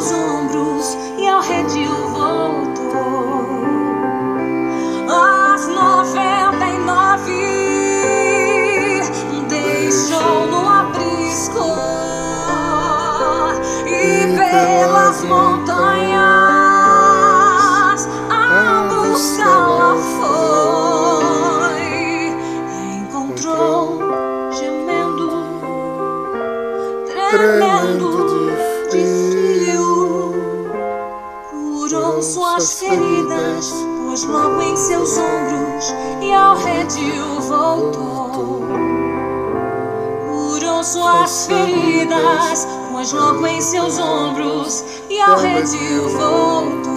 seus ombros e ao redil pôs logo em seus ombros e ao redil voltou. Curou suas feridas, pôs logo em seus ombros e ao redil voltou.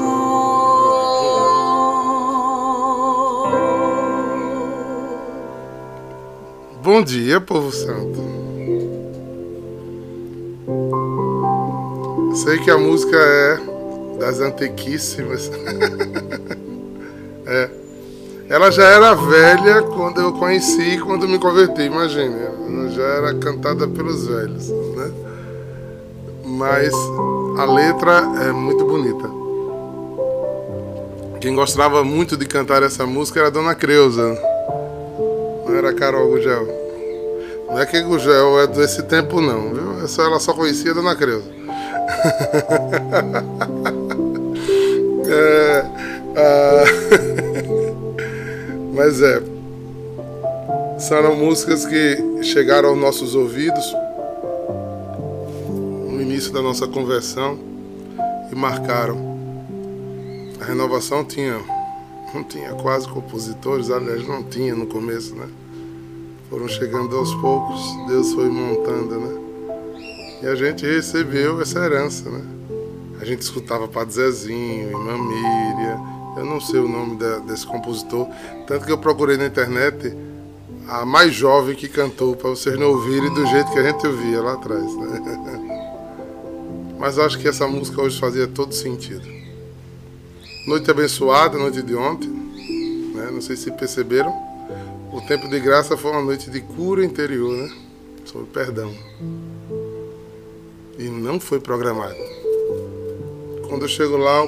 Bom dia, povo santo. Sei que a música é das antiquíssimas. é. Ela já era velha quando eu conheci, quando me converti, imagine. Ela já era cantada pelos velhos, né? Mas a letra é muito bonita. Quem gostava muito de cantar essa música era a Dona Creuza. Não era a Carol Gugel. Não é que Gugel é desse tempo não, viu? É só- Ela só conhecia a Dona Creuza. É, Mas é. São músicas que chegaram aos nossos ouvidos no início da nossa conversão e marcaram. A renovação tinha, não tinha quase compositores, aliás, não tinha no começo, né? Foram chegando aos poucos, Deus foi montando, né? E a gente recebeu essa herança, né? A gente escutava Padre Zezinho, Irmã Míria, eu não sei o nome da- desse compositor, tanto que eu procurei na internet a mais jovem que cantou, para vocês não ouvirem do jeito que a gente ouvia lá atrás. Né? Mas acho que essa música hoje fazia todo sentido. Noite abençoada, noite de ontem, né? não sei se perceberam, o tempo de graça foi uma noite de cura interior, né? sobre perdão. E não foi programado. Quando eu chego lá,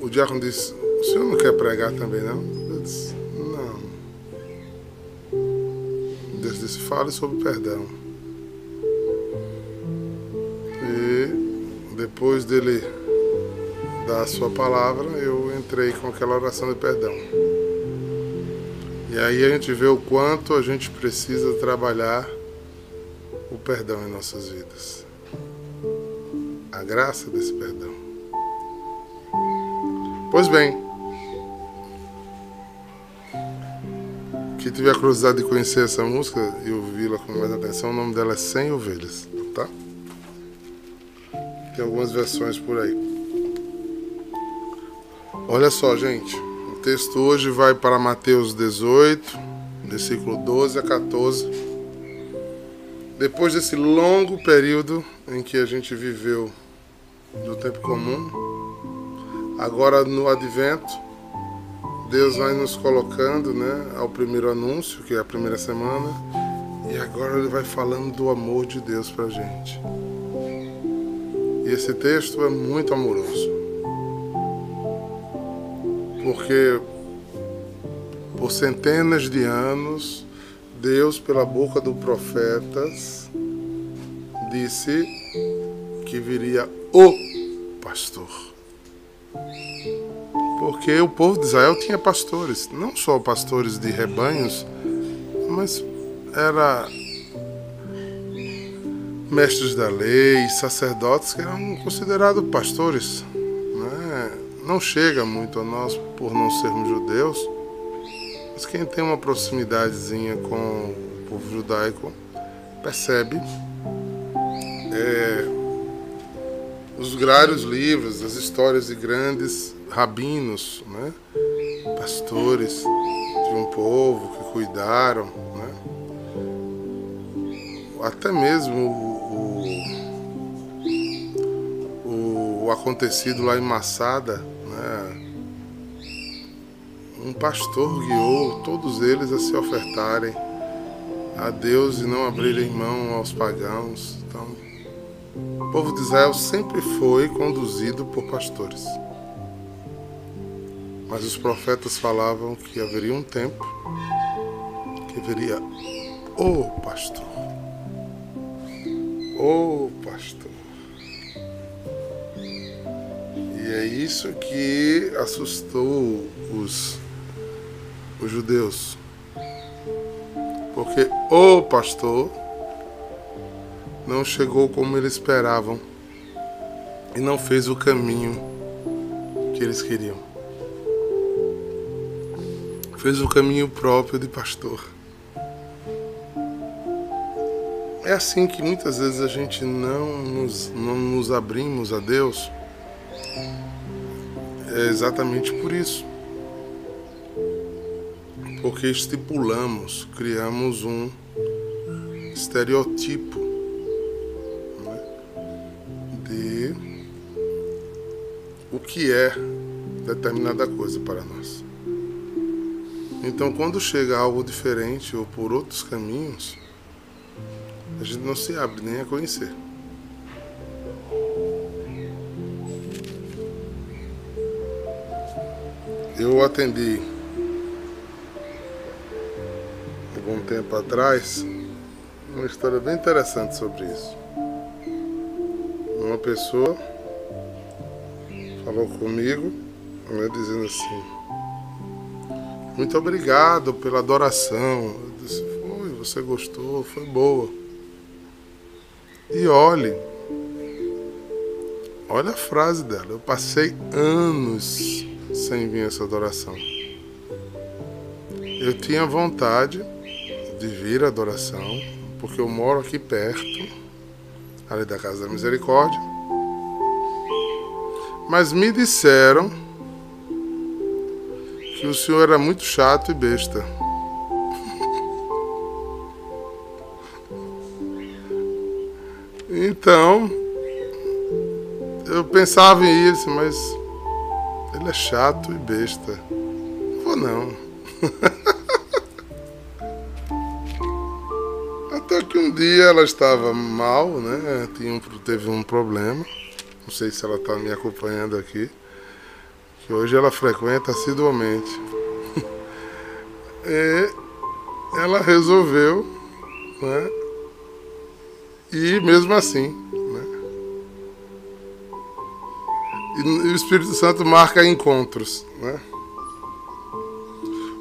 o diácono disse: O senhor não quer pregar também, não? Eu disse: Não. Deus disse: Fale sobre perdão. E depois dele dar a sua palavra, eu entrei com aquela oração de perdão. E aí a gente vê o quanto a gente precisa trabalhar o perdão em nossas vidas. A graça desse perdão. Pois bem, quem tiver a curiosidade de conhecer essa música e ouvi-la com mais atenção, o nome dela é 100 Ovelhas, tá? Tem algumas versões por aí. Olha só, gente, o texto hoje vai para Mateus 18, versículo 12 a 14. Depois desse longo período em que a gente viveu do tempo comum, agora no advento, Deus vai nos colocando né, ao primeiro anúncio, que é a primeira semana, e agora Ele vai falando do amor de Deus pra gente. E esse texto é muito amoroso. Porque por centenas de anos, Deus, pela boca dos profetas, disse que viria o pastor. Porque o povo de Israel tinha pastores, não só pastores de rebanhos, mas era mestres da lei, sacerdotes que eram considerados pastores. Né? Não chega muito a nós por não sermos judeus, mas quem tem uma proximidadezinha com o povo judaico percebe é, os vários livros, as histórias de grandes rabinos, né? pastores de um povo que cuidaram, né? até mesmo o, o, o acontecido lá em Massada, né? um pastor guiou todos eles a se ofertarem a Deus e não abrirem mão aos pagãos. Então, O povo de Israel sempre foi conduzido por pastores. Mas os profetas falavam que haveria um tempo que viria o pastor. O pastor. E é isso que assustou os, os judeus. Porque o pastor não chegou como eles esperavam e não fez o caminho que eles queriam fez o caminho próprio de pastor. É assim que muitas vezes a gente não nos, não nos abrimos a Deus. É exatamente por isso. Porque estipulamos, criamos um estereotipo né, de o que é determinada coisa para nós. Então, quando chega algo diferente ou por outros caminhos, a gente não se abre nem a conhecer. Eu atendi algum tempo atrás uma história bem interessante sobre isso. Uma pessoa falou comigo, né, dizendo assim: muito obrigado pela adoração. Eu disse, foi, você gostou, foi boa. E olhe, olha a frase dela. Eu passei anos sem vir essa adoração. Eu tinha vontade de vir à adoração, porque eu moro aqui perto, ali da Casa da Misericórdia. Mas me disseram o senhor era muito chato e besta. Então, eu pensava em isso, mas ele é chato e besta. Vou não. Até que um dia ela estava mal, né? Tinha, teve um problema. Não sei se ela está me acompanhando aqui que hoje ela frequenta assiduamente. e ela resolveu, né? E mesmo assim, né? E, o Espírito Santo marca encontros, né?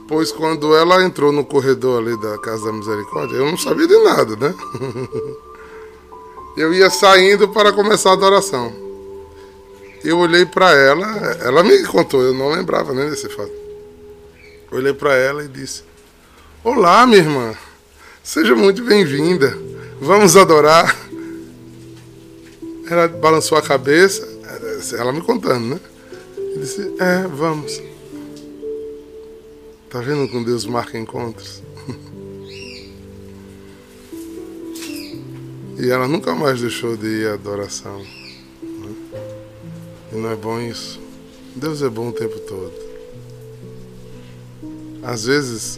Pois quando ela entrou no corredor ali da Casa da Misericórdia, eu não sabia de nada, né? eu ia saindo para começar a adoração eu olhei para ela, ela me contou, eu não lembrava né, desse fato. Olhei para ela e disse: Olá, minha irmã, seja muito bem-vinda, vamos adorar. Ela balançou a cabeça, ela me contando, né? E disse: É, vamos. Tá vendo como Deus marca encontros? e ela nunca mais deixou de ir à adoração. E não é bom isso? Deus é bom o tempo todo. Às vezes,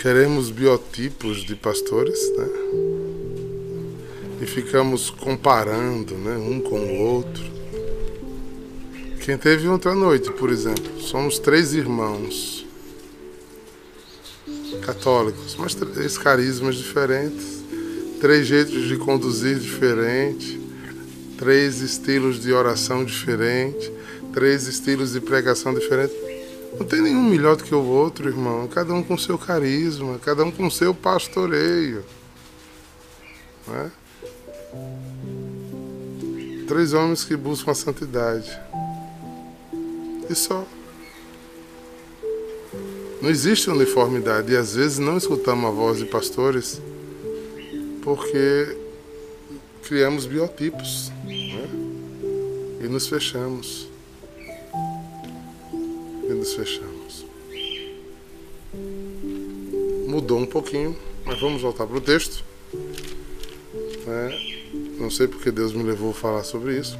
queremos biotipos de pastores, né? E ficamos comparando, né, um com o outro. Quem teve outra noite, por exemplo, somos três irmãos católicos, mas três carismas diferentes, três jeitos de conduzir diferentes três estilos de oração diferentes, três estilos de pregação diferentes. Não tem nenhum melhor do que o outro, irmão. Cada um com seu carisma, cada um com seu pastoreio. É? Três homens que buscam a santidade. E só. Não existe uniformidade e às vezes não escutamos a voz de pastores porque criamos biotipos né? e nos fechamos. E nos fechamos. Mudou um pouquinho, mas vamos voltar para o texto. Né? Não sei porque Deus me levou a falar sobre isso.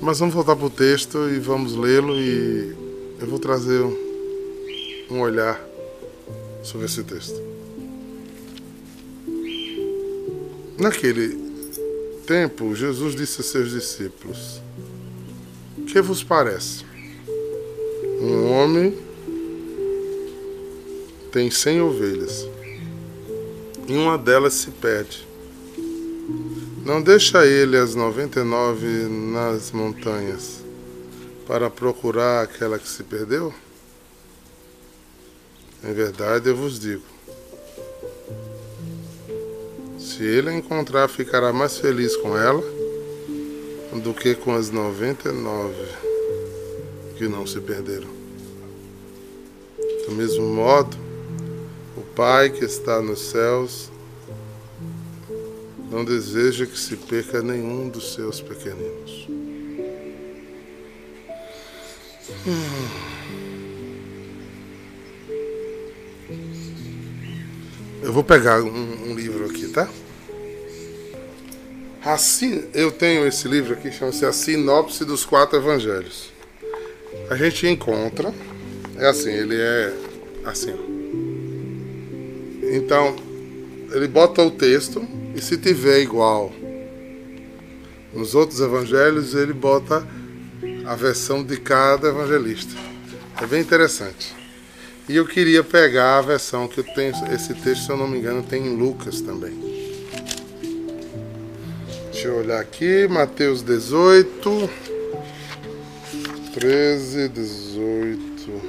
Mas vamos voltar para o texto e vamos lê-lo e eu vou trazer um olhar sobre esse texto. Naquele tempo, Jesus disse a seus discípulos: Que vos parece? Um homem tem cem ovelhas e uma delas se perde. Não deixa ele as noventa e nove nas montanhas para procurar aquela que se perdeu? Em verdade eu vos digo: se ele encontrar, ficará mais feliz com ela do que com as noventa e nove que não se perderam. Do mesmo modo, o Pai que está nos céus não deseja que se perca nenhum dos seus pequeninos. Hum. Eu vou pegar um, Assim, eu tenho esse livro aqui, chama-se A Sinopse dos Quatro Evangelhos. A gente encontra, é assim, ele é assim. Então, ele bota o texto e se tiver igual nos outros evangelhos, ele bota a versão de cada evangelista. É bem interessante. E eu queria pegar a versão que eu tenho, esse texto, se eu não me engano, tem em Lucas também. Deixa eu olhar aqui, Mateus 18, 13, 18,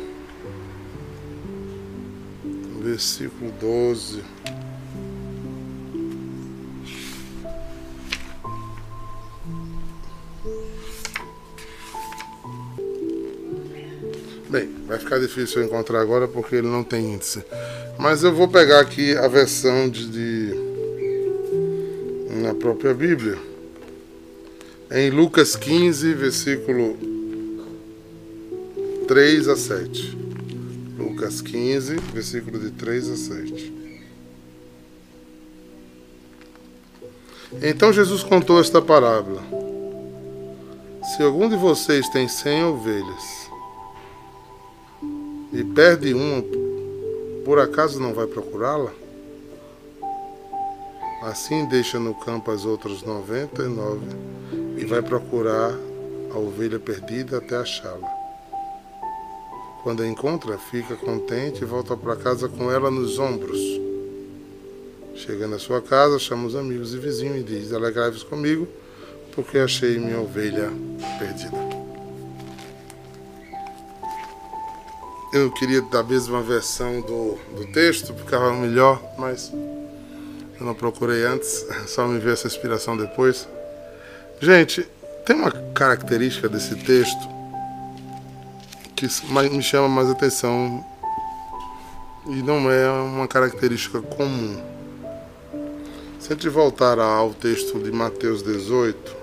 versículo 12. Bem, vai ficar difícil eu encontrar agora porque ele não tem índice. Mas eu vou pegar aqui a versão de, de na própria Bíblia. Em Lucas 15, versículo 3 a 7. Lucas 15, versículo de 3 a 7. Então Jesus contou esta parábola: Se algum de vocês tem cem ovelhas e perde uma, por acaso não vai procurá-la? Assim deixa no campo as outras noventa e nove e vai procurar a ovelha perdida até achá-la. Quando a encontra, fica contente e volta para casa com ela nos ombros. Chega na sua casa, chama os amigos e vizinhos e diz: Alegrai-vos comigo, porque achei minha ovelha perdida. Eu queria da mesma versão do, do texto, ficava melhor, mas eu não procurei antes, só me ver essa inspiração depois. Gente, tem uma característica desse texto que me chama mais atenção e não é uma característica comum. Se a gente voltar ao texto de Mateus 18,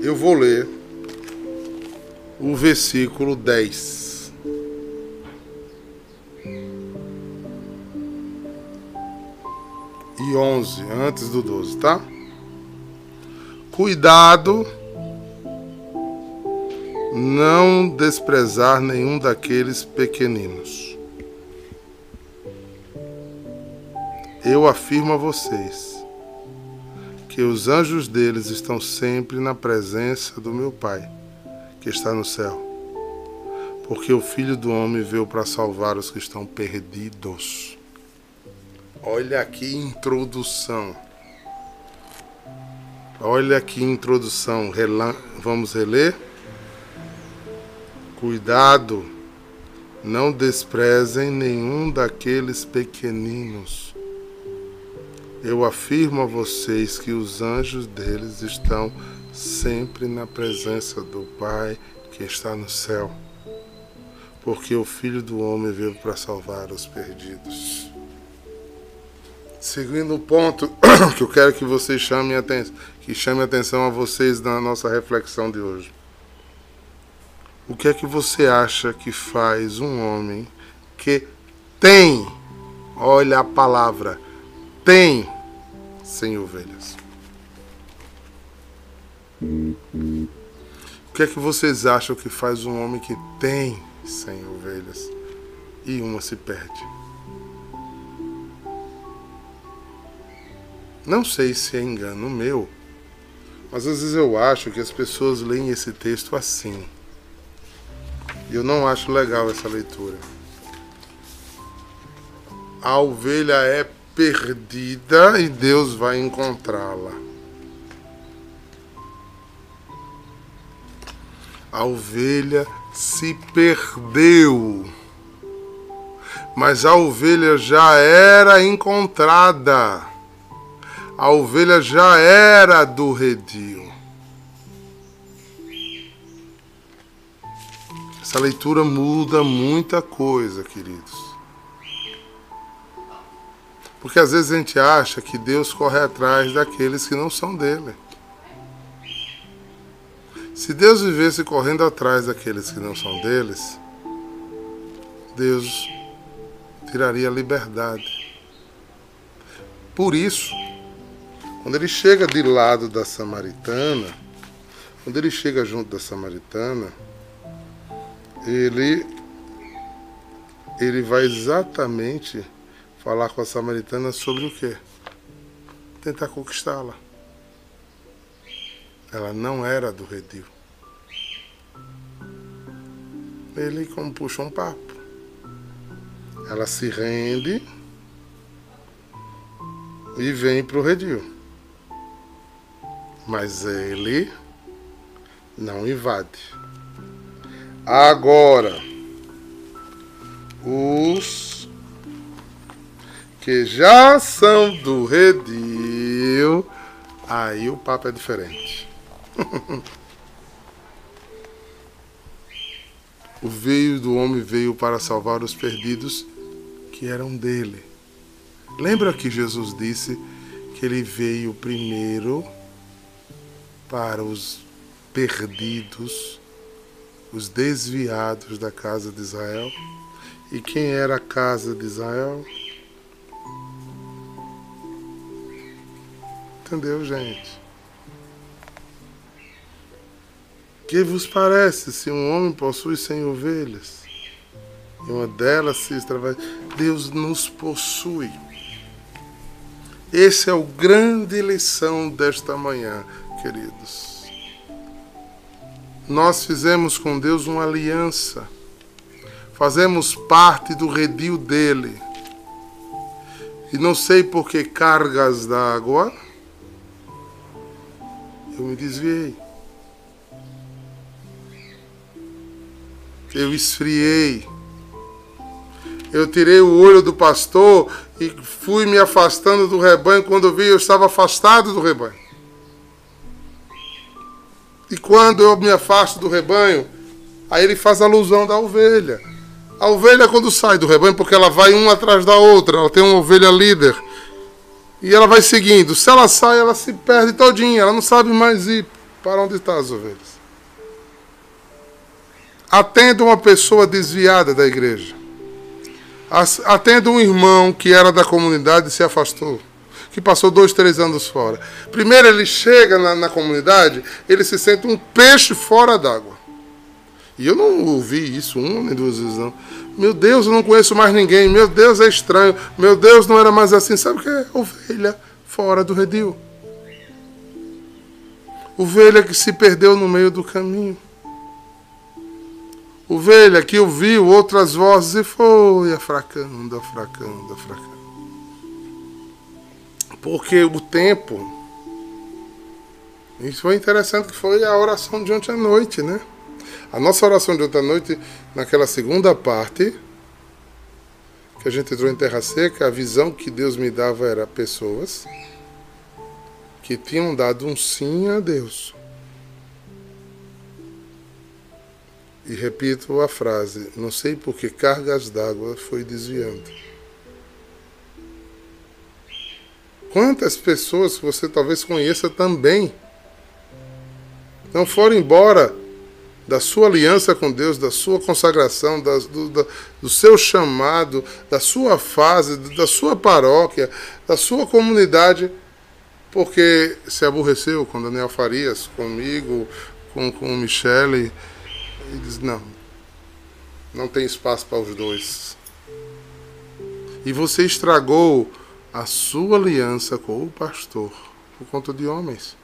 eu vou ler o versículo 10. E 11, antes do 12, tá? Cuidado não desprezar nenhum daqueles pequeninos. Eu afirmo a vocês que os anjos deles estão sempre na presença do meu Pai que está no céu. Porque o Filho do Homem veio para salvar os que estão perdidos. Olha que introdução. Olha que introdução. Vamos reler? Cuidado, não desprezem nenhum daqueles pequeninos. Eu afirmo a vocês que os anjos deles estão sempre na presença do Pai que está no céu, porque o Filho do Homem veio para salvar os perdidos. Seguindo o ponto que eu quero que vocês chamem atenção, que chame atenção a vocês na nossa reflexão de hoje. O que é que você acha que faz um homem que tem, olha a palavra, tem sem ovelhas? O que é que vocês acham que faz um homem que tem cem ovelhas e uma se perde? Não sei se é engano meu, mas às vezes eu acho que as pessoas leem esse texto assim. E eu não acho legal essa leitura. A ovelha é perdida e Deus vai encontrá-la. A ovelha se perdeu, mas a ovelha já era encontrada. A ovelha já era do redil. Essa leitura muda muita coisa, queridos. Porque às vezes a gente acha que Deus corre atrás daqueles que não são dele. Se Deus vivesse correndo atrás daqueles que não são deles, Deus tiraria a liberdade. Por isso, quando ele chega de lado da samaritana, quando ele chega junto da samaritana, ele ele vai exatamente falar com a samaritana sobre o quê? Tentar conquistá-la. Ela não era do redil. Ele como puxou um papo. Ela se rende e vem para o redil. Mas ele não invade. Agora, os que já são do redil, aí o papo é diferente. o veio do homem veio para salvar os perdidos que eram dele. Lembra que Jesus disse que ele veio primeiro para os perdidos, os desviados da casa de Israel? E quem era a casa de Israel? Entendeu, gente? Que vos parece se um homem possui cem ovelhas e uma delas se extravasa? Deus nos possui. Esse é o grande lição desta manhã, queridos. Nós fizemos com Deus uma aliança. Fazemos parte do redil dele. E não sei por que cargas d'água eu me desviei. Eu esfriei. Eu tirei o olho do pastor e fui me afastando do rebanho. Quando eu vi, eu estava afastado do rebanho. E quando eu me afasto do rebanho, aí ele faz alusão da ovelha. A ovelha, quando sai do rebanho, porque ela vai uma atrás da outra, ela tem uma ovelha líder. E ela vai seguindo. Se ela sai, ela se perde todinha. Ela não sabe mais ir para onde estão as ovelhas. Atenda uma pessoa desviada da igreja. Atenda um irmão que era da comunidade e se afastou. Que passou dois, três anos fora. Primeiro ele chega na, na comunidade, ele se sente um peixe fora d'água. E eu não ouvi isso uma nem duas vezes, não. Meu Deus, eu não conheço mais ninguém. Meu Deus, é estranho. Meu Deus, não era mais assim. Sabe o que é? Ovelha fora do redil. Ovelha que se perdeu no meio do caminho. Ovelha que ouviu outras vozes e foi afracando, afracando, afracando. Porque o tempo. Isso foi interessante que foi a oração de ontem à noite, né? A nossa oração de outra noite, naquela segunda parte, que a gente entrou em terra seca, a visão que Deus me dava era pessoas que tinham dado um sim a Deus. E repito a frase: não sei por que cargas d'água foi desviando. Quantas pessoas você talvez conheça também não foram embora da sua aliança com Deus, da sua consagração, do, da, do seu chamado, da sua fase, da sua paróquia, da sua comunidade, porque se aborreceu com Daniel Farias, comigo, com, com o Michele, e diz: não, não tem espaço para os dois. E você estragou a sua aliança com o pastor por conta de homens.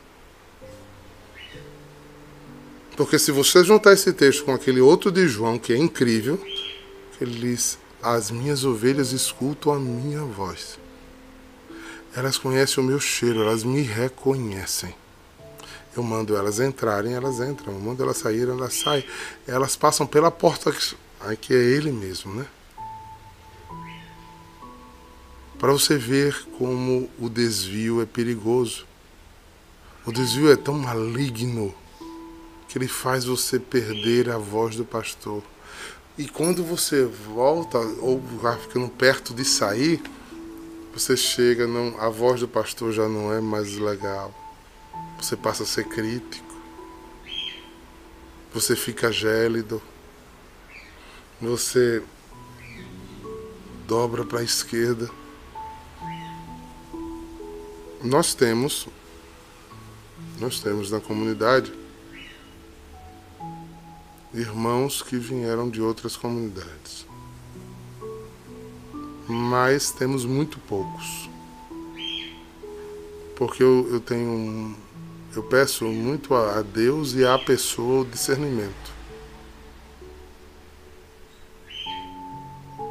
Porque se você juntar esse texto com aquele outro de João, que é incrível, ele diz: As minhas ovelhas escutam a minha voz. Elas conhecem o meu cheiro, elas me reconhecem. Eu mando elas entrarem, elas entram. Eu mando elas saírem, elas saem. Elas passam pela porta que, é ele mesmo, né? Para você ver como o desvio é perigoso. O desvio é tão maligno que ele faz você perder a voz do pastor. E quando você volta ou vai ficando perto de sair, você chega, não, a voz do pastor já não é mais legal. Você passa a ser crítico. Você fica gélido. Você dobra para a esquerda. Nós temos nós temos na comunidade irmãos que vieram de outras comunidades. Mas temos muito poucos. Porque eu, eu tenho. Eu peço muito a, a Deus e à pessoa o discernimento.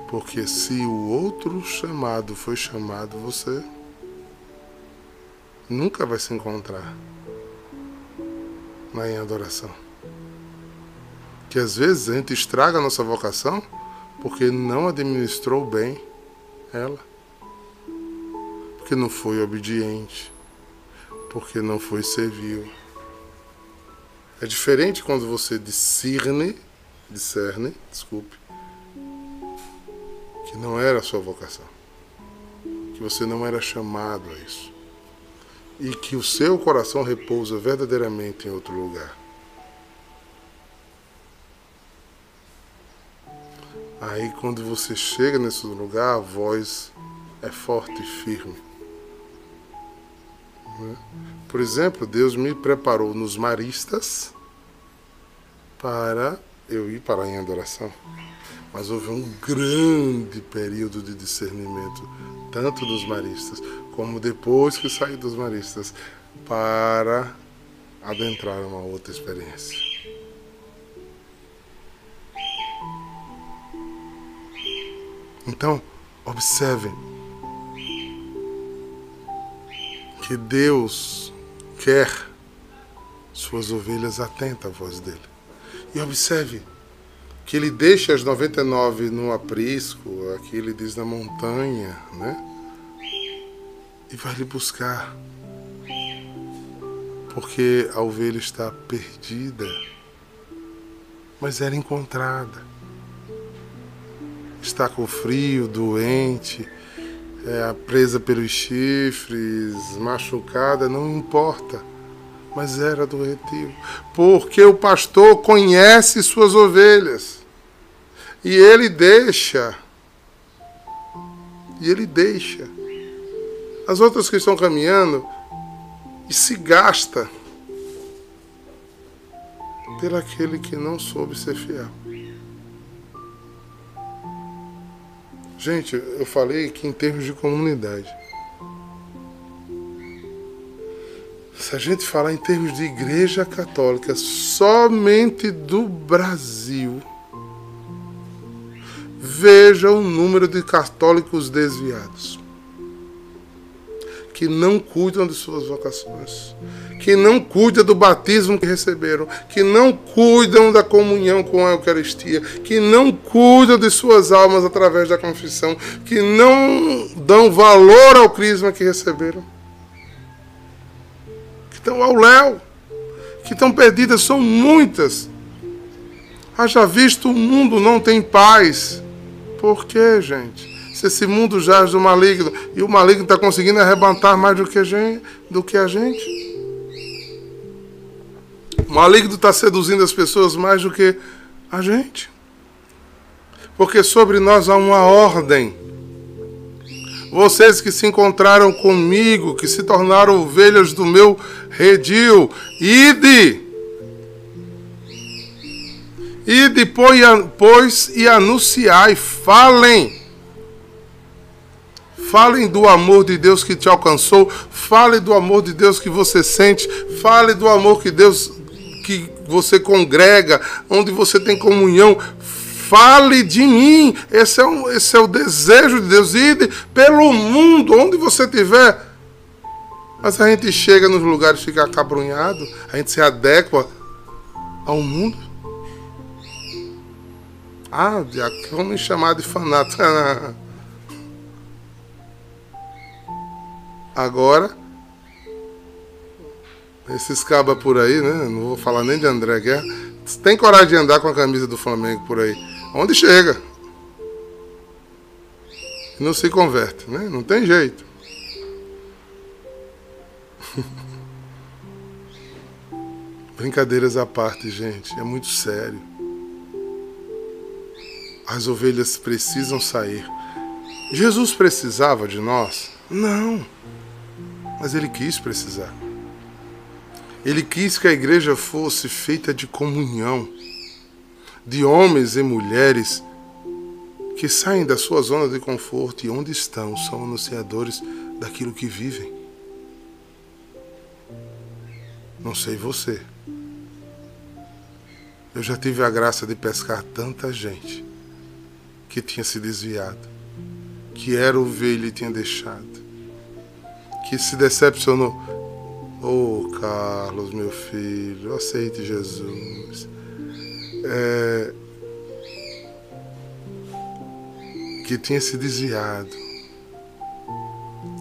Porque se o outro chamado foi chamado, você nunca vai se encontrar na em adoração. Que às vezes a gente estraga a nossa vocação porque não administrou bem ela, porque não foi obediente, porque não foi servil. É diferente quando você discerne, discerne, desculpe, que não era a sua vocação, que você não era chamado a isso, e que o seu coração repousa verdadeiramente em outro lugar. Aí quando você chega nesse lugar, a voz é forte e firme. Né? Por exemplo, Deus me preparou nos maristas para eu ir para em adoração. Mas houve um grande período de discernimento, tanto dos maristas, como depois que saí dos maristas, para adentrar uma outra experiência. Então, observem que Deus quer suas ovelhas atentas à voz dele. E observe que ele deixa as 99 no aprisco, aqui ele diz na montanha, né? E vai lhe buscar. Porque a ovelha está perdida, mas era encontrada está com frio, doente, é, presa pelos chifres, machucada, não importa. Mas era do retiro. Porque o pastor conhece suas ovelhas. E ele deixa. E ele deixa. As outras que estão caminhando e se gasta pelo aquele que não soube ser fiel. Gente, eu falei que em termos de comunidade. Se a gente falar em termos de igreja católica somente do Brasil, veja o número de católicos desviados que não cuidam de suas vocações, que não cuidam do batismo que receberam, que não cuidam da comunhão com a Eucaristia, que não cuidam de suas almas através da confissão, que não dão valor ao crisma que receberam, estão ao léu, que estão perdidas, são muitas. Haja visto o mundo não tem paz. Por quê, gente? se esse mundo jaz do maligno e o maligno está conseguindo arrebentar mais do que gente, do que a gente. O maligno está seduzindo as pessoas mais do que a gente. Porque sobre nós há uma ordem. Vocês que se encontraram comigo, que se tornaram ovelhas do meu redil, ide. Ide, pois, e anunciai, falem Falem do amor de Deus que te alcançou. Fale do amor de Deus que você sente. Fale do amor que Deus que você congrega, onde você tem comunhão. Fale de mim. Esse é, um, esse é o desejo de Deus. Ide pelo mundo, onde você estiver. Mas a gente chega nos lugares fica acabrunhado. A gente se adequa ao mundo. Ah, vamos me chamar de fanático. Agora, esses cabas por aí, né? Não vou falar nem de André Guerra. Tem coragem de andar com a camisa do Flamengo por aí. Onde chega? Não se converte, né? Não tem jeito. Brincadeiras à parte, gente. É muito sério. As ovelhas precisam sair. Jesus precisava de nós? Não mas ele quis precisar. Ele quis que a igreja fosse feita de comunhão, de homens e mulheres que saem da sua zona de conforto e onde estão são anunciadores daquilo que vivem. Não sei você. Eu já tive a graça de pescar tanta gente que tinha se desviado, que era ovelha e tinha deixado que se decepcionou. Oh, Carlos, meu filho, aceite Jesus. É, que tinha se desviado,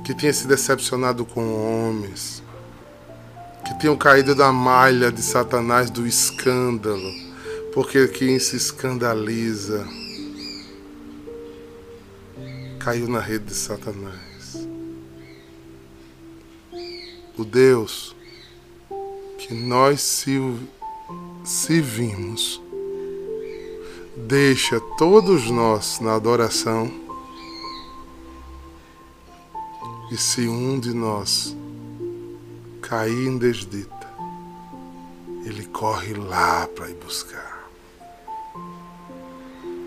que tinha se decepcionado com homens, que tinham caído da malha de Satanás do escândalo, porque quem se escandaliza caiu na rede de Satanás. O Deus que nós servimos, deixa todos nós na adoração e se um de nós cair em desdita, ele corre lá para ir buscar.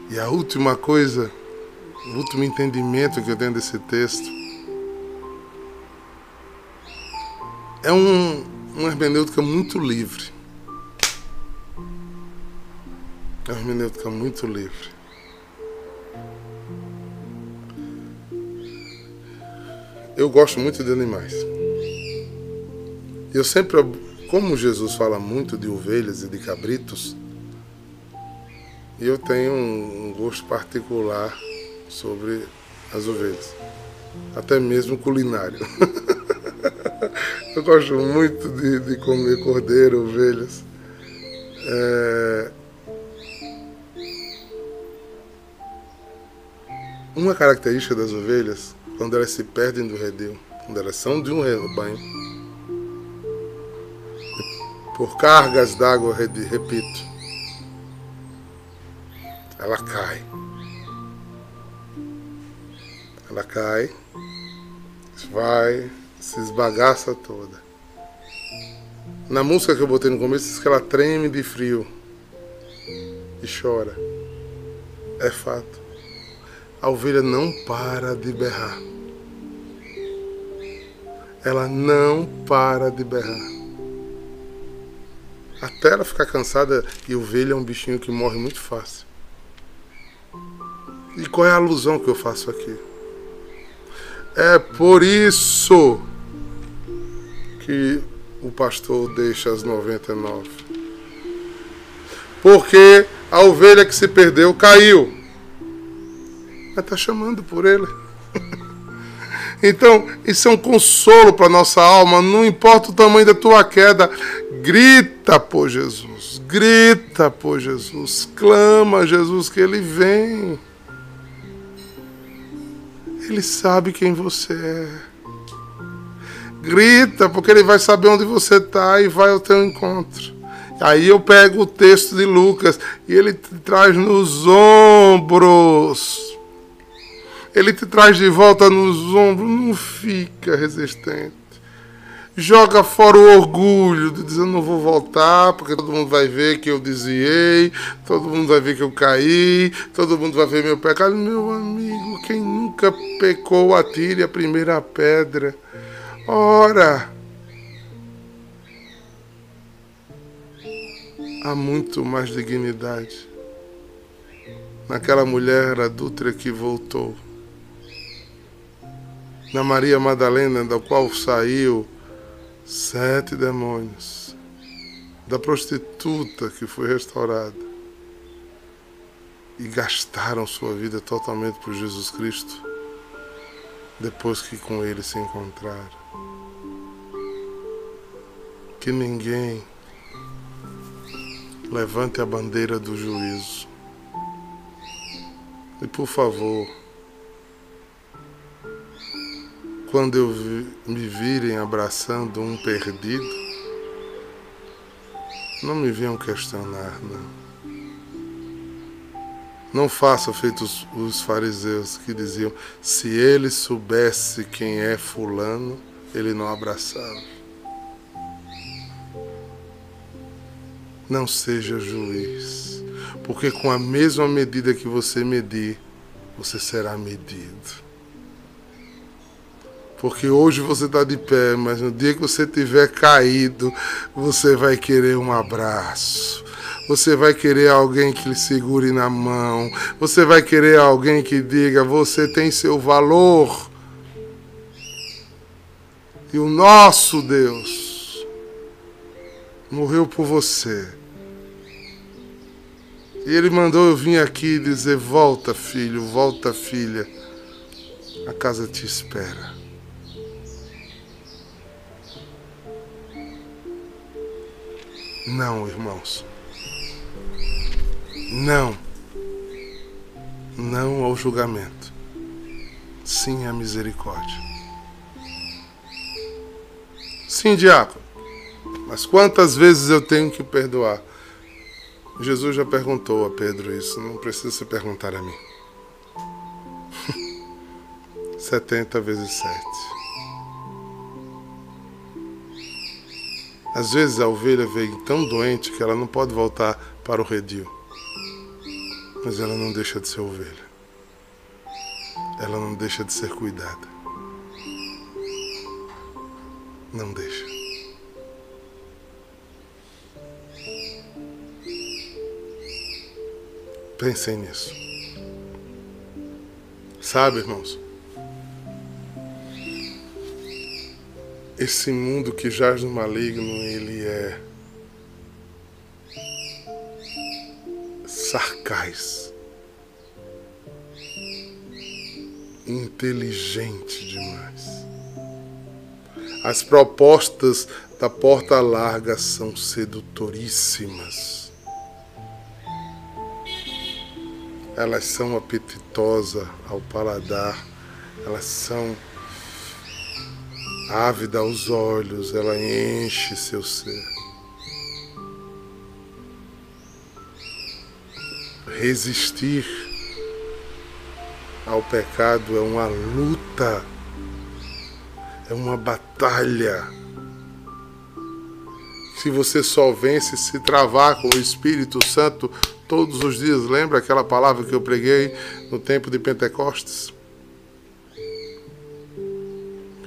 E a última coisa, o último entendimento que eu tenho desse texto é um, uma hermenêutica muito livre. Uma hermenêutica muito livre. Eu gosto muito de animais. Eu sempre, como Jesus fala muito de ovelhas e de cabritos, eu tenho um gosto particular sobre as ovelhas, até mesmo culinário. Eu gosto muito de, de comer cordeiro, ovelhas. É... Uma característica das ovelhas, quando elas se perdem do redil, quando elas são de um rebanho, por cargas d'água, repito, ela cai. Ela cai, vai, se esbagaça toda. Na música que eu botei no começo, diz que ela treme de frio e chora. É fato. A ovelha não para de berrar. Ela não para de berrar. Até ela ficar cansada, e ovelha é um bichinho que morre muito fácil. E qual é a alusão que eu faço aqui? É por isso que o pastor deixa as 99. Porque a ovelha que se perdeu caiu. Está chamando por ele. Então, isso é um consolo para nossa alma. Não importa o tamanho da tua queda, grita por Jesus. Grita por Jesus. Clama a Jesus que ele vem. Ele sabe quem você é. Grita, porque ele vai saber onde você está e vai ao teu encontro. Aí eu pego o texto de Lucas e ele traz nos ombros. Ele te traz de volta nos ombros, não fica resistente. joga fora o orgulho de dizer não vou voltar, porque todo mundo vai ver que eu desviei, todo mundo vai ver que eu caí, todo mundo vai ver meu pecado. Meu amigo, quem nunca pecou, atire a primeira pedra. Ora, há muito mais dignidade naquela mulher adúltera que voltou, na Maria Madalena, da qual saiu sete demônios, da prostituta que foi restaurada e gastaram sua vida totalmente por Jesus Cristo depois que com ele se encontraram. Que ninguém levante a bandeira do juízo. E por favor, quando eu me virem abraçando um perdido, não me venham questionar, não. Não faça feito os, os fariseus que diziam: se ele soubesse quem é Fulano, ele não abraçava. Não seja juiz, porque com a mesma medida que você medir, você será medido. Porque hoje você está de pé, mas no dia que você tiver caído, você vai querer um abraço. Você vai querer alguém que lhe segure na mão. Você vai querer alguém que diga: você tem seu valor. E o nosso Deus morreu por você. E ele mandou eu vir aqui dizer: volta, filho, volta, filha. A casa te espera. Não, irmãos. Não. Não ao julgamento. Sim à misericórdia. Sim, diácono. Mas quantas vezes eu tenho que perdoar? Jesus já perguntou a Pedro isso, não precisa se perguntar a mim. 70 vezes 7. Às vezes a ovelha vem tão doente que ela não pode voltar para o redil. Mas ela não deixa de ser ovelha. Ela não deixa de ser cuidada. Não deixa. Pensem nisso. Sabe, irmãos? Esse mundo que jaz no maligno, ele é sarcais, inteligente demais. As propostas da porta larga são sedutoríssimas. Elas são apetitosas ao paladar, elas são ávida aos olhos, ela enche seu ser. Resistir ao pecado é uma luta, é uma batalha. Se você só vence se travar com o Espírito Santo todos os dias, lembra aquela palavra que eu preguei no tempo de Pentecostes?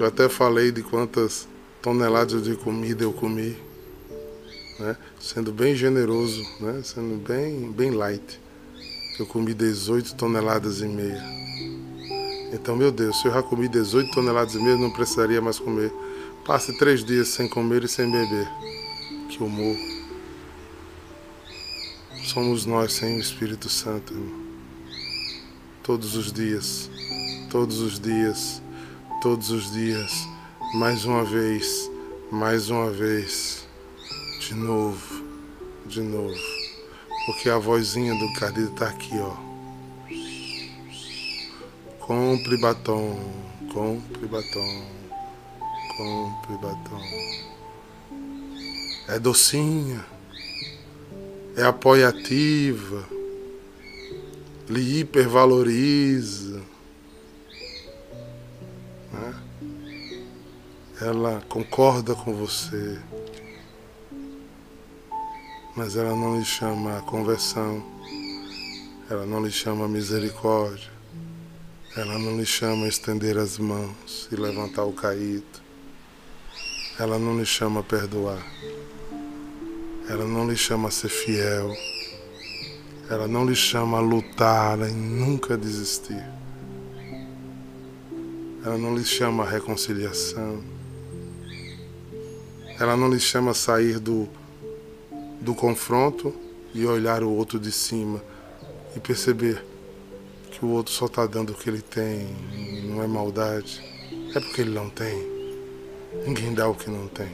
Eu até falei de quantas toneladas de comida eu comi, né? sendo bem generoso, né? sendo bem, bem light. Eu comi 18 toneladas e meia. Então, meu Deus, se eu já comi 18 toneladas e meia, não precisaria mais comer. Passe três dias sem comer e sem beber, que eu morro. Somos nós sem o Espírito Santo, irmão. Todos os dias, todos os dias todos os dias, mais uma vez, mais uma vez, de novo, de novo. Porque a vozinha do Cardido tá aqui, ó. Compre batom, compre batom, compre batom. É docinha, é apoiativa, lhe hipervaloriza ela concorda com você, mas ela não lhe chama a conversão, ela não lhe chama a misericórdia, ela não lhe chama a estender as mãos e levantar o caído, ela não lhe chama a perdoar, ela não lhe chama a ser fiel, ela não lhe chama a lutar e nunca desistir. Ela não lhe chama a reconciliação. Ela não lhe chama a sair do, do confronto e olhar o outro de cima e perceber que o outro só está dando o que ele tem, não é maldade, é porque ele não tem. Ninguém dá o que não tem.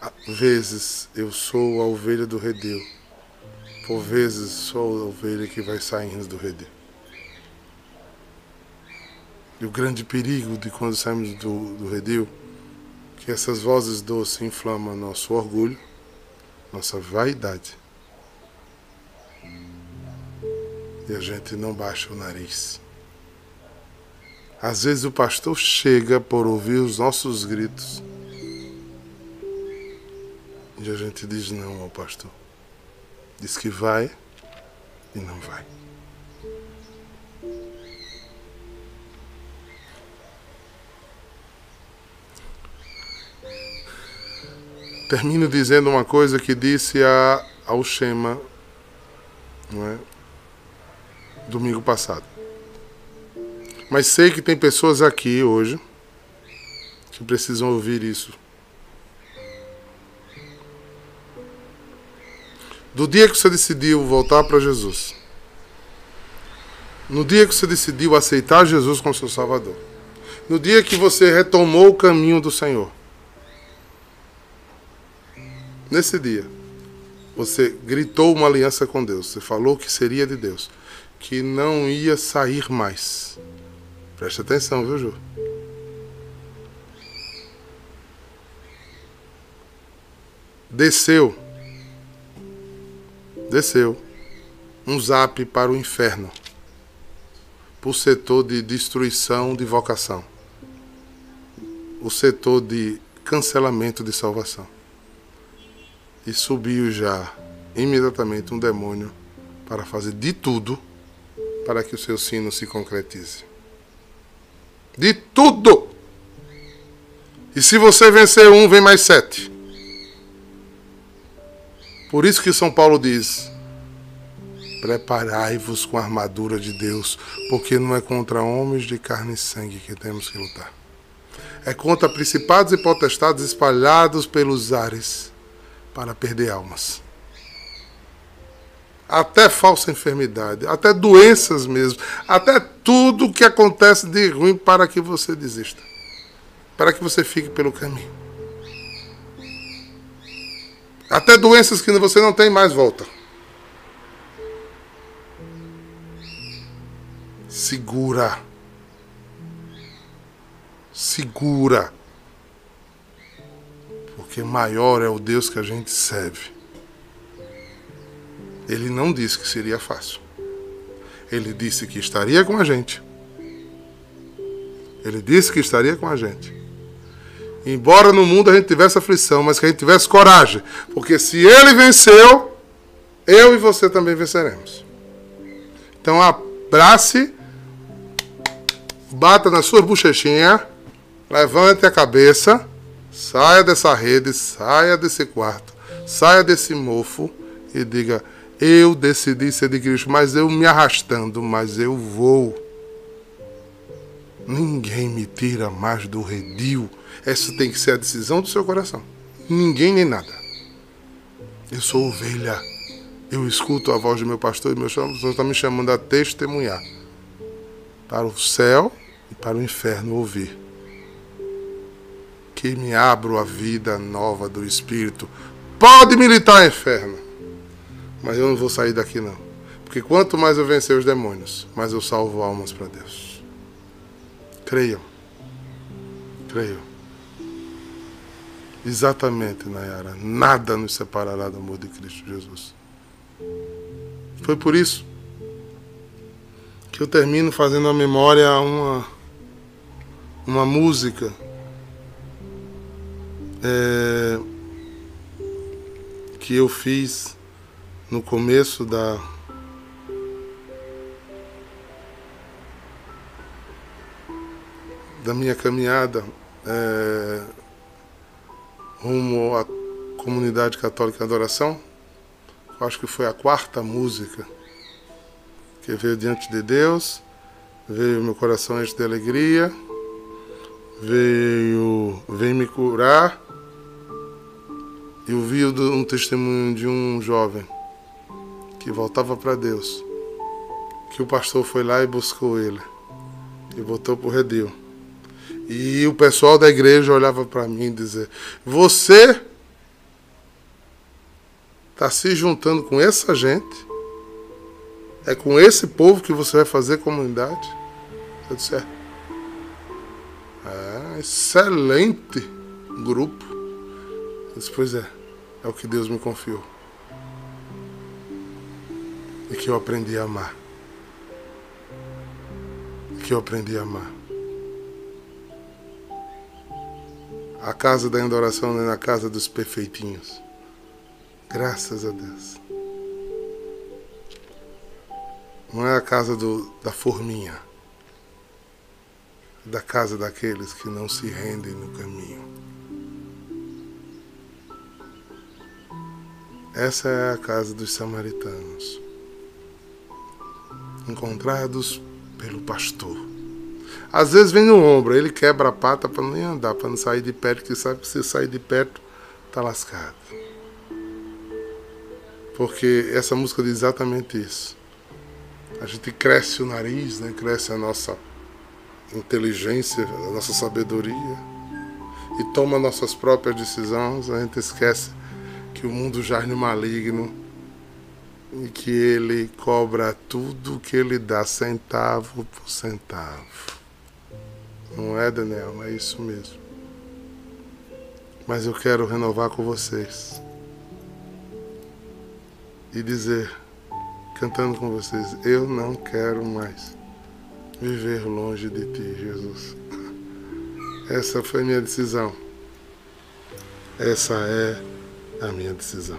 Às vezes eu sou a ovelha do redil, por vezes sou a ovelha que vai saindo do redil. E o grande perigo de quando saímos do, do redil, que essas vozes doces inflamam nosso orgulho, nossa vaidade. E a gente não baixa o nariz. Às vezes o pastor chega por ouvir os nossos gritos. E a gente diz não ao pastor. Diz que vai e não vai. Termino dizendo uma coisa que disse a, ao Shema é? domingo passado. Mas sei que tem pessoas aqui hoje que precisam ouvir isso. Do dia que você decidiu voltar para Jesus, no dia que você decidiu aceitar Jesus como seu Salvador, no dia que você retomou o caminho do Senhor, Nesse dia, você gritou uma aliança com Deus, você falou que seria de Deus, que não ia sair mais. Preste atenção, viu, Ju? Desceu. Desceu. Um zap para o inferno. Para o setor de destruição de vocação. O setor de cancelamento de salvação e subiu já imediatamente um demônio para fazer de tudo para que o seu sino se concretize. De tudo! E se você vencer um, vem mais sete. Por isso que São Paulo diz: Preparai-vos com a armadura de Deus, porque não é contra homens de carne e sangue que temos que lutar. É contra principados e potestades espalhados pelos ares para perder almas. Até falsa enfermidade, até doenças mesmo, até tudo que acontece de ruim para que você desista, para que você fique pelo caminho. Até doenças que você não tem mais volta. Segura. Segura porque maior é o Deus que a gente serve. Ele não disse que seria fácil. Ele disse que estaria com a gente. Ele disse que estaria com a gente. Embora no mundo a gente tivesse aflição, mas que a gente tivesse coragem. Porque se ele venceu, eu e você também venceremos. Então abrace, bata na sua bochechinha, levante a cabeça Saia dessa rede, saia desse quarto, saia desse mofo e diga: Eu decidi ser de Cristo, mas eu me arrastando, mas eu vou. Ninguém me tira mais do redil. Essa tem que ser a decisão do seu coração. Ninguém nem nada. Eu sou ovelha. Eu escuto a voz do meu pastor e meu pastor está me chamando a testemunhar. Para o céu e para o inferno ouvir que me abro a vida nova do Espírito. Pode militar, inferno. Mas eu não vou sair daqui não. Porque quanto mais eu vencer os demônios, mais eu salvo almas para Deus. Creiam. Creiam. Exatamente, Nayara. Nada nos separará do amor de Cristo Jesus. Foi por isso que eu termino fazendo a memória uma uma música é, que eu fiz no começo da da minha caminhada é, rumo à comunidade católica de adoração. Acho que foi a quarta música que veio diante de Deus, veio meu coração enche de alegria, veio vem me curar. E ouvi um testemunho de um jovem que voltava para Deus, que o pastor foi lá e buscou ele e botou para o redil. E o pessoal da igreja olhava para mim e dizia: Você está se juntando com essa gente? É com esse povo que você vai fazer comunidade? Eu disse: É. Ah, excelente grupo. Eu disse: Pois é, é o que Deus me confiou. E que eu aprendi a amar. E que eu aprendi a amar. A casa da adoração não é na casa dos perfeitinhos. Graças a Deus. Não é a casa do, da forminha. É da casa daqueles que não se rendem no caminho. Essa é a casa dos samaritanos, encontrados pelo pastor. Às vezes vem no ombro, ele quebra a pata para não andar, para não sair de perto, que sabe que se sair de perto, tá lascado. Porque essa música diz exatamente isso. A gente cresce o nariz, né? cresce a nossa inteligência, a nossa sabedoria e toma nossas próprias decisões, a gente esquece que o mundo jaz no maligno e que ele cobra tudo que ele dá centavo por centavo. Não é, Daniel? É isso mesmo. Mas eu quero renovar com vocês e dizer, cantando com vocês: Eu não quero mais viver longe de ti, Jesus. Essa foi minha decisão. Essa é a minha decisão.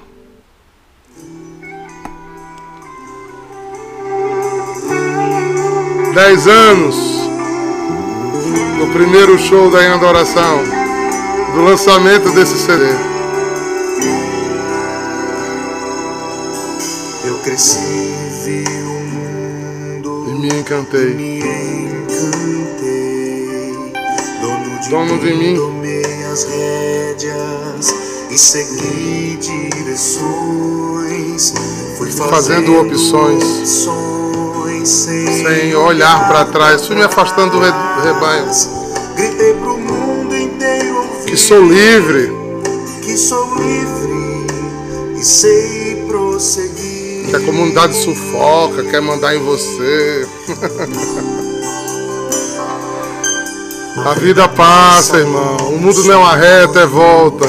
Dez anos no primeiro show da Em Adoração, do lançamento desse CD. Eu cresci, vi o mundo e me encantei. Me encantei. Dono de, Dono de mim. Tomei as rédeas e segui direções. Fui fazendo opções. opções sem, Sem olhar para trás, fui me afastando do re- rebanho. Gritei pro mundo inteiro ouvir Que sou livre, que sou livre e sei prosseguir. que a comunidade sufoca, quer mandar em você. A vida passa, irmão. O mundo não é uma reta, é volta.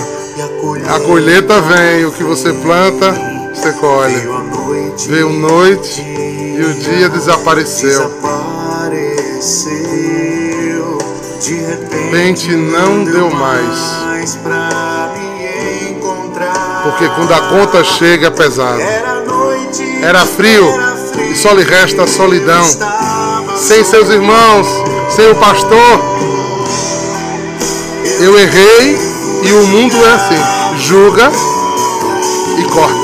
A colheita vem, o que você planta, você colhe. veio noite, e o dia desapareceu. De repente não deu mais. Porque quando a conta chega é pesado. era frio e só lhe resta a solidão. Sem seus irmãos, sem o pastor. Eu errei e o mundo é assim: julga e corta.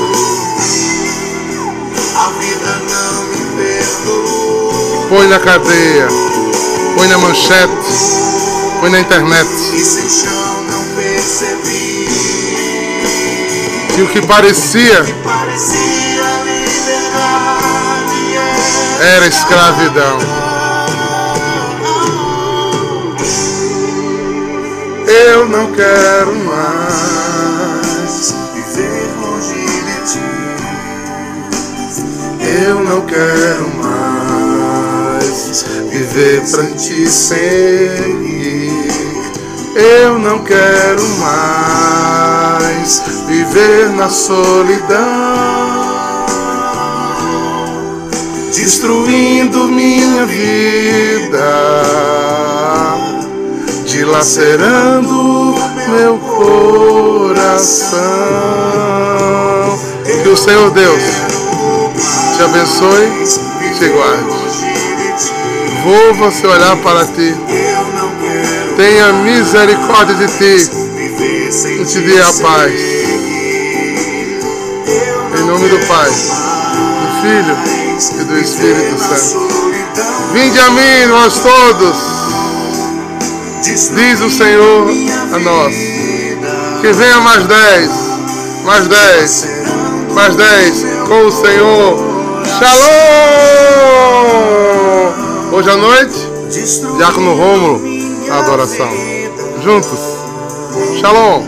A vida não me perdoou. Põe na cadeia, põe na manchete, põe na internet. E sem chão não percebi. E o que parecia liberdade. era escravidão. Não quero mais. Viver longe de ti. Eu não quero mais viver pra te seguir. Eu não quero mais viver na solidão, destruindo minha vida, dilacerando meu coração. Que o Senhor Deus te abençoe e te guarde. Volva seu olhar para ti. Tenha misericórdia de ti e te dê a paz. Em nome do Pai, do Filho e do Espírito Santo. Vinde a mim, nós todos, diz o Senhor a nós. Que venha mais dez, mais dez, mais dez com o Senhor. Shalom! Hoje à noite, Diácono Rômulo, adoração. Juntos. Shalom!